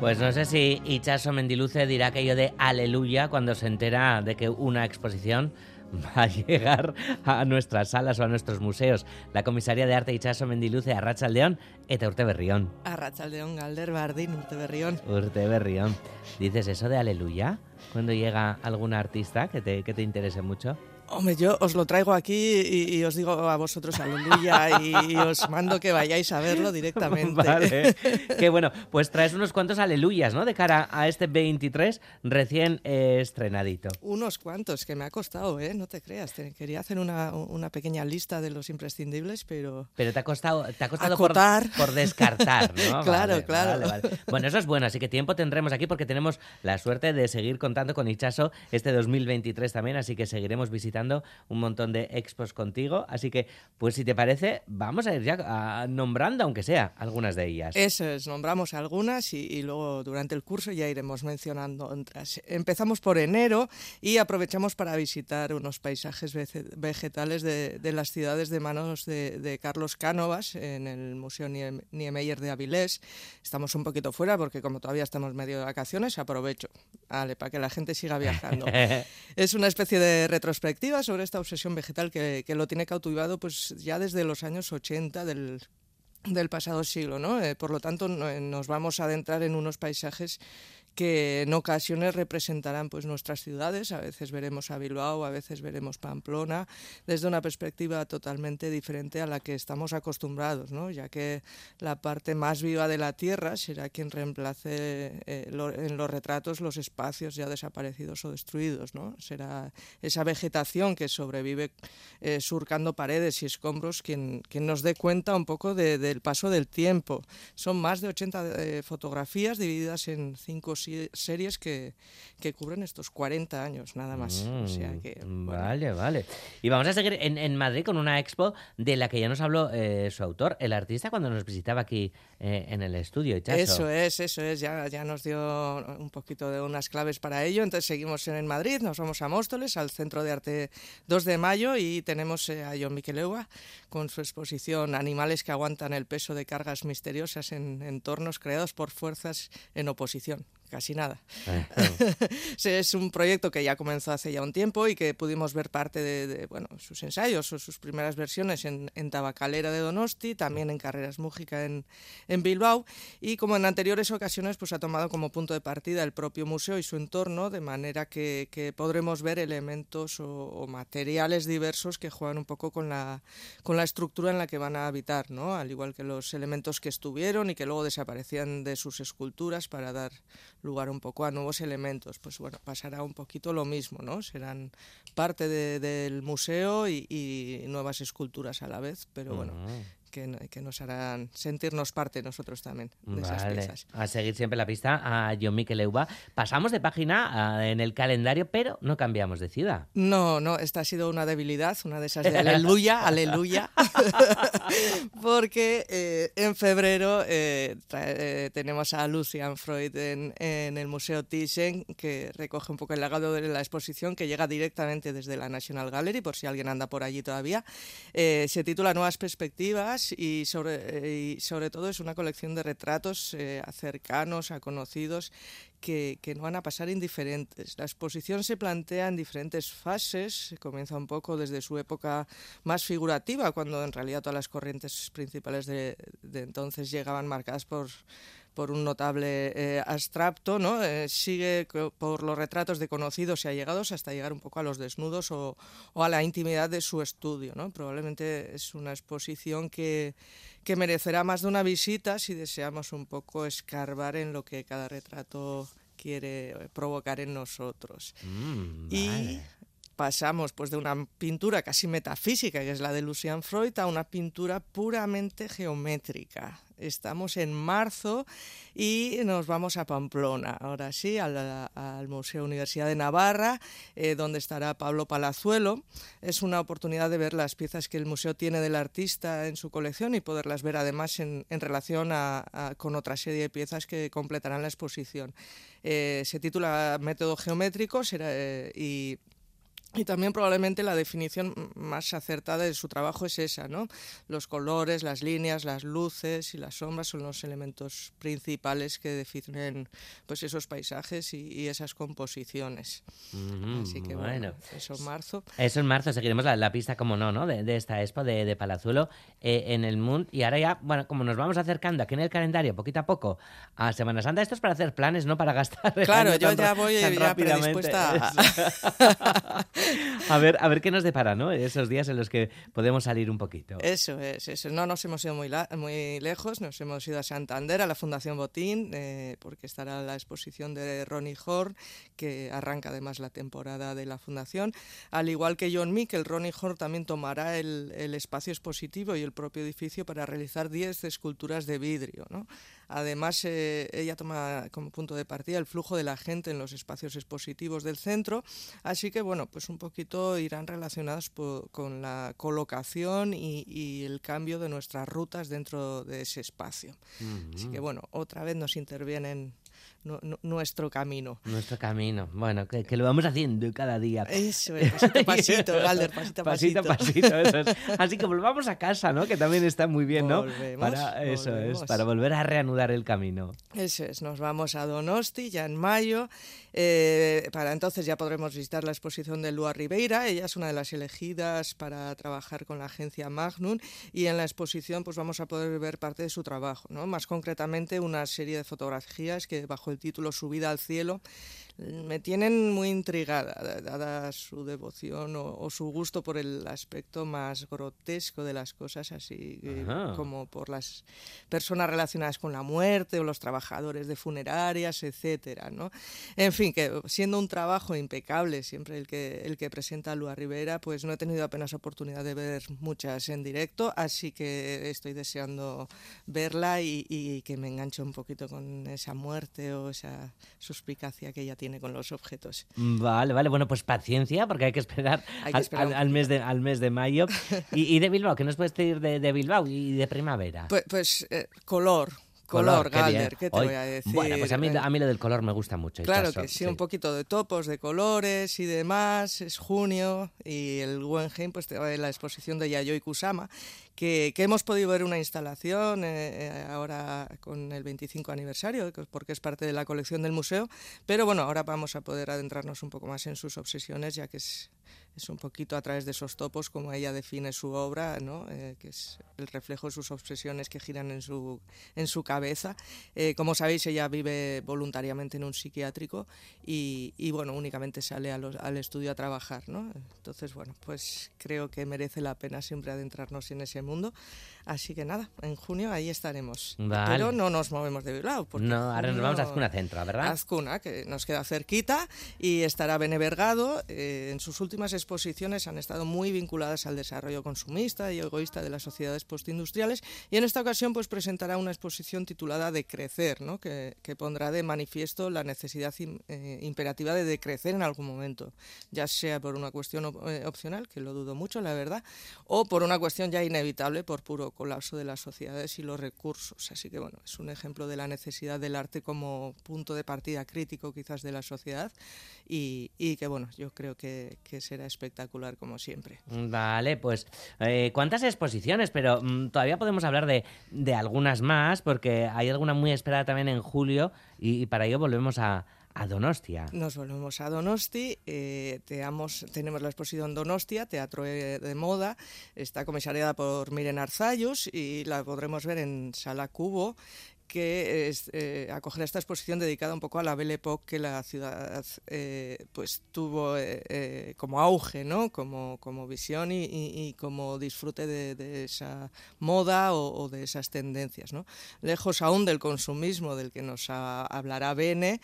Pues no sé si Ichaso Mendiluce dirá aquello de aleluya cuando se entera de que una exposición va a llegar a nuestras salas o a nuestros museos. La comisaría de arte Ichaso Mendiluce, Arrachaldeón, eta Urte Berrión. Arrachaldeón, Galder Bardín, Urte Berrión. Urte Berrión. ¿Dices eso de aleluya? Cuando llega algún artista que te, que te interese mucho. Hombre, yo os lo traigo aquí y, os digo a vosotros aleluya y, os mando que vayáis a verlo directamente. Vale. Qué bueno. Pues traes unos cuantos aleluyas, ¿no? De cara a este 23 recién estrenadito. Unos cuantos, que me ha costado, ¿eh? No te creas. quería hacer una, una, pequeña lista de los imprescindibles, pero... Pero te ha costado, te ha costado por, por, descartar, ¿no? claro, claro. Bueno, eso es bueno. Así que tiempo tendremos aquí porque tenemos la suerte de seguir contando con Ichaso este 2023 también. Así que seguiremos visitando un montón de expos contigo. Así que, pues si te parece, vamos a ir ya nombrando, aunque sea, algunas de ellas. Eso es, nombramos algunas y, luego durante el curso ya iremos mencionando otras. Empezamos por enero y aprovechamos para visitar unos paisajes vegetales de, las ciudades de manos de, Carlos Cánovas en el Museo Niemeyer de Avilés. Estamos un poquito fuera porque como todavía estamos medio de vacaciones, aprovecho, vale, para que la gente siga viajando. es una especie de retrospectiva sobre esta obsesión vegetal que, lo tiene cautivado pues ya desde los años 80 del, pasado siglo, ¿no? Eh, por lo tanto, nos vamos a adentrar en unos paisajes que en ocasiones representarán pues nuestras ciudades, a veces veremos a Bilbao, a veces veremos Pamplona, desde una perspectiva totalmente diferente a la que estamos acostumbrados, ¿no? ya que la parte más viva de la tierra será quien reemplace eh, en los retratos los espacios ya desaparecidos o destruidos, ¿no? será esa vegetación que sobrevive eh, surcando paredes y escombros quien, quien nos dé cuenta un poco del paso del tiempo. Son más de 80 eh, fotografías divididas en cinco series que, que cubren estos 40 años, nada más. o sea mm, que, Vale, vale. Y vamos a seguir en, en, Madrid con una expo de la que ya nos habló eh, su autor, el artista, cuando nos visitaba aquí eh, en el estudio. Eso es, eso es. Ya, ya nos dio un poquito de unas claves para ello. Entonces seguimos en Madrid, nos vamos a Móstoles, al Centro de Arte 2 de Mayo, y tenemos eh, a John Miqueleua con su exposición Animales que aguantan el peso de cargas misteriosas en entornos creados por fuerzas en oposición casi nada. es un proyecto que ya comenzó hace ya un tiempo y que pudimos ver parte de, bueno, sus ensayos o sus primeras versiones en, Tabacalera de Donosti, también en Carreras Mújica en, en, Bilbao y como en anteriores ocasiones pues ha tomado como punto de partida el propio museo y su entorno de manera que, podremos ver elementos o, materiales diversos que juegan un poco con la, con la estructura en la que van a habitar, ¿no? al igual que los elementos que estuvieron y que luego desaparecían de sus esculturas para dar lugar un poco a nuevos elementos. Pues bueno, pasará un poquito lo mismo, ¿no? Serán parte del museo y, nuevas esculturas a la vez, pero bueno, que, nos harán sentirnos parte nosotros también de esas piezas. A seguir siempre la pista a John Miquel Euba. Pasamos de página en el calendario, pero no cambiamos de ciudad. No, no, esta ha sido una debilidad, una de esas de aleluya, aleluya, porque eh, en febrero eh, eh, tenemos a Lucian Freud en, el Museo Thyssen, que recoge un poco el legado de la exposición, que llega directamente desde la National Gallery, por si alguien anda por allí todavía. se titula Nuevas Perspectivas y sobre, y sobre todo es una colección de retratos eh, cercanos a conocidos que, que, no van a pasar indiferentes. La exposición se plantea en diferentes fases, comienza un poco desde su época más figurativa, cuando en realidad todas las corrientes principales de, de entonces llegaban marcadas por por un notable eh, abstracto, ¿no? Eh, sigue por los retratos de conocidos y allegados hasta llegar un poco a los desnudos o, a la intimidad de su estudio. ¿no? Probablemente es una exposición que, que merecerá más de una visita si deseamos un poco escarbar en lo que cada retrato quiere provocar en nosotros. Mm, y pasamos pues de una pintura casi metafísica, que es la de Lucian Freud, a una pintura puramente geométrica. Estamos en marzo y nos vamos a Pamplona, ahora sí, al, Museo Universidad de Navarra, eh, donde estará Pablo Palazuelo. Es una oportunidad de ver las piezas que el museo tiene del artista en su colección y poderlas ver además en, relación con otra serie de piezas que completarán la exposición. Eh, se titula Método Geométrico eh, y y también probablemente la definición más acertada de su trabajo es esa, ¿no? Los colores, las líneas, las luces y las sombras son los elementos principales que definen pues esos paisajes y, esas composiciones. Así que bueno, eso en marzo. Eso en marzo, seguiremos la, pista, como no, ¿no? De, esta expo de, de Palazuelo eh, en el Mundo. Y ahora ya, bueno, como nos vamos acercando aquí en el calendario, poquito a poco, a Semana Santa, esto es para hacer planes, no para gastar. Claro, yo ya voy ya predispuesta a... a ver, a ver qué nos depara, ¿no? Esos días en los que podemos salir un poquito. Eso es, eso. No nos hemos ido muy, muy lejos, nos hemos ido a Santander, a la Fundación Botín, eh, porque estará la exposición de Ronnie Horn, que arranca además la temporada de la Fundación. Al igual que John Mick, Ronnie Horn también tomará el, el espacio expositivo y el propio edificio para realizar 10 esculturas de vidrio, ¿no? Además, eh, ella toma como punto de partida el flujo de la gente en los espacios expositivos del centro, así que bueno, pues un poquito irán relacionados con la colocación y, el cambio de nuestras rutas dentro de ese espacio. Así que bueno, otra vez nos intervienen nuestro camino. Nuestro camino. Bueno, que, lo vamos haciendo cada día. Eso es, pasito a pasito, Galder, pasito a pasito. Pasito pasito, eso es. Así que volvamos a casa, ¿no? Que también está muy bien, ¿no? para, eso es, para volver a reanudar el camino. Eso es, nos vamos a Donosti ya en mayo. Eh, para entonces ya podremos visitar la exposición de Lua Ribeira. Ella es una de las elegidas para trabajar con la agencia Magnum y en la exposición pues vamos a poder ver parte de su trabajo, ¿no? Más concretamente una serie de fotografías que bajo el título Subida al cielo me tienen muy intrigada, dada su devoción o, su gusto por el aspecto más grotesco de las cosas, así como por las personas relacionadas con la muerte o los trabajadores de funerarias, etcétera, ¿no? En fin, que siendo un trabajo impecable, siempre el que, el que presenta Lua Rivera, pues no he tenido apenas oportunidad de ver muchas en directo, así que estoy deseando verla y, y que me enganche un poquito con esa muerte o esa suspicacia que ella tiene con los objetos. Vale, vale, bueno, pues paciencia, porque hay que esperar, al, mes, de, al mes de mayo. y, de Bilbao, ¿qué nos puedes pedir de, Bilbao y de primavera? Pues, pues eh, color, Color. Galder, ¿qué te Hoy- voy a decir? Bueno, pues a mí, Eh, a mí lo del color me gusta mucho. Claro que sí, un poquito de topos, de colores y demás. Es junio y el Guggenheim pues trae la exposición de Yayoi Kusama, que, que hemos podido ver una instalación eh, eh, ahora con el 25 aniversario, que- porque es parte de la colección del museo. Pero bueno, ahora vamos a poder adentrarnos un poco más en sus obsesiones, ya que es, es un poquito a través de esos topos como ella define su obra, ¿no? Eh, que es el reflejo de sus obsesiones que giran en su, en su cabeza. Eh, como sabéis, ella vive voluntariamente en un psiquiátrico y, y, bueno, únicamente sale a los- al estudio a trabajar, ¿no? Entonces, bueno, pues creo que merece la pena siempre adentrarnos en ese mundo. Así que nada, en junio ahí estaremos. Vale. Pero no nos movemos de Bilbao. porque No, ahora nos vamos a Azcuna Centro, ¿verdad? Azcuna, que nos queda cerquita, y estará Bene Vergado. Eh, en sus últimas exposiciones han estado muy vinculadas al desarrollo consumista y egoísta de las sociedades postindustriales, y en esta ocasión pues presentará una exposición titulada Decrecer, ¿no? que, que pondrá de manifiesto la necesidad im- eh, imperativa de decrecer en algún momento, ya sea por una cuestión op- eh, opcional, que lo dudo mucho, la verdad, o por una cuestión ya inevitable por puro colapso de las sociedades y los recursos. Así que bueno, es un ejemplo de la necesidad del arte como punto de partida crítico quizás de la sociedad y, y que bueno, yo creo que, que será espectacular como siempre. Vale, pues eh, ¿cuántas exposiciones? Pero mm, todavía podemos hablar de, de algunas más, porque hay alguna muy esperada también en julio y, y para ello volvemos a, a Donostia. Nos volvemos a Donosti, eh, teamos- tenemos la exposición Donostia, Teatro eh, de Moda, está comisariada por Miren Arzayus y la podremos ver en Sala Cubo que es, eh, acogerá esta exposición dedicada un poco a la Belle Époque que la ciudad eh, pues tuvo eh, eh, como auge, ¿no? como, como visión y, y- y como disfrute de, de esa moda o, o de esas tendencias. ¿no? Lejos aún del consumismo del que nos ha- hablará Bene,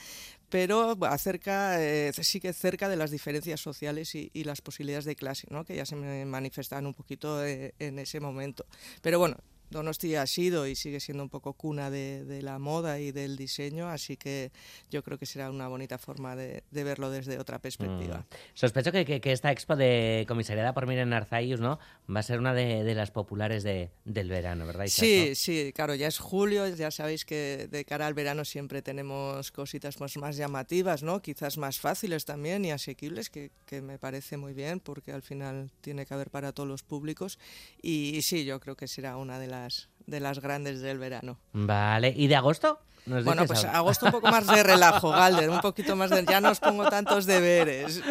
pero acerca, eh, sí que cerca de las diferencias sociales y, y las posibilidades de clase, ¿no? que ya se manifestaban un poquito eh, en ese momento. Pero bueno, Donosti ha sido y sigue siendo un poco cuna de, de la moda y del diseño, así que yo creo que será una bonita forma de, de verlo desde otra perspectiva. Mm. Sospecho que, que- que esta expo de comisariada por Miren Arzayus, ¿no? Va a ser una de, de las populares de- del verano, ¿verdad? Sí, sí, claro, ya es julio, ya sabéis que de cara al verano siempre tenemos cositas pues, más llamativas, ¿no? Quizás más fáciles también y asequibles, que, que me parece muy bien porque al final tiene que haber para todos los públicos y, y sí, yo creo que será una de las, de las grandes del verano. Vale, ¿y de agosto? ¿Nos Bueno, pues algo? agosto un poco más de relajo, Galder, un poquito más de... Ya no os pongo tantos deberes.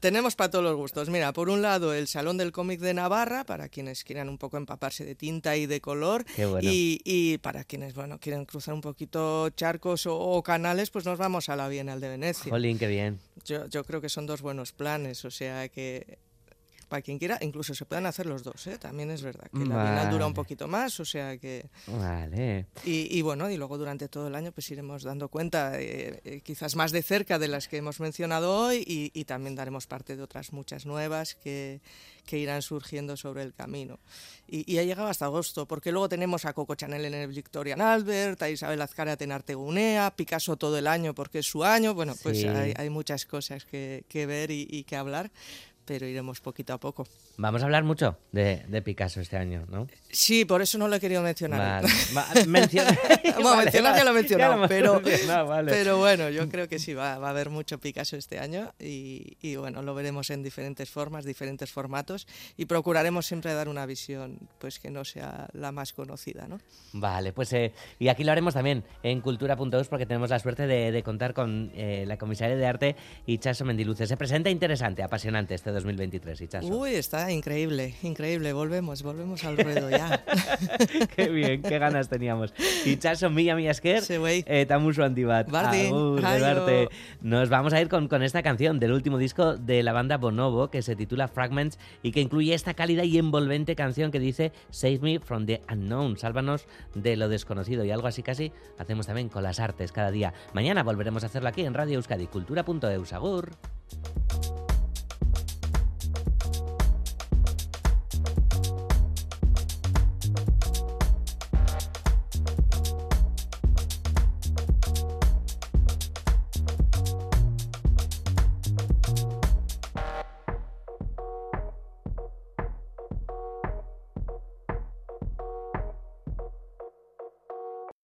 Tenemos para todos los gustos. Mira, por un lado el Salón del Cómic de Navarra, para quienes quieran un poco empaparse de tinta y de color. Qué bueno. y, y para quienes, bueno, quieren cruzar un poquito charcos o, o canales, pues nos vamos a la Bienal de Venecia. Jolín, qué bien. Yo, yo creo que son dos buenos planes, o sea que para quien quiera, incluso se pueden hacer los dos, ¿eh? también es verdad que la Bienal dura un Vale. poquito más, o sea que... Vale. Y, y bueno, y luego durante todo el año pues iremos dando cuenta eh, eh, quizás más de cerca de las que hemos mencionado hoy y, y también daremos parte de otras muchas nuevas que, que irán surgiendo sobre el camino. Y, y ha llegado hasta agosto, porque luego tenemos a Coco Chanel en el Victorian Albert, a Isabel Azcárate en Artegunea, Picasso todo el año porque es su año, bueno, pues Sí. hay, hay muchas cosas que, que ver y, y que hablar, pero iremos poquito a poco. Vamos a hablar mucho de, de Picasso este año, ¿no? Sí, por eso no lo he querido mencionar. Vale. Va- menciona- Bueno, Vale, mencionar vale. ya lo he mencionado, pero, mencionado, vale. pero bueno, yo creo que sí, va, va a haber mucho Picasso este año y, y bueno, lo veremos en diferentes formas, diferentes formatos y procuraremos siempre dar una visión pues que no sea la más conocida, ¿no? Vale, pues eh, y aquí lo haremos también en cultura.eus porque tenemos la suerte de, de contar con eh, la comisaria de arte Ichaso Mendiluce. Se presenta interesante, apasionante este 2023, Ichaso. Uy, está increíble, increíble, volvemos, volvemos al ruedo ya. qué bien, qué ganas teníamos. Ichaso, mila mila esker, eh, tamusu handi bat. Bardin, Agur. Eduarte. Nos vamos a ir con, con esta canción del último disco de la banda Bonobo que se titula Fragments y que incluye esta cálida y envolvente canción que dice Save me from the unknown, sálvanos de lo desconocido y algo así casi hacemos también con las artes cada día. Mañana volveremos a hacerlo aquí en Radio Euskadi, cultura.eus. Agur.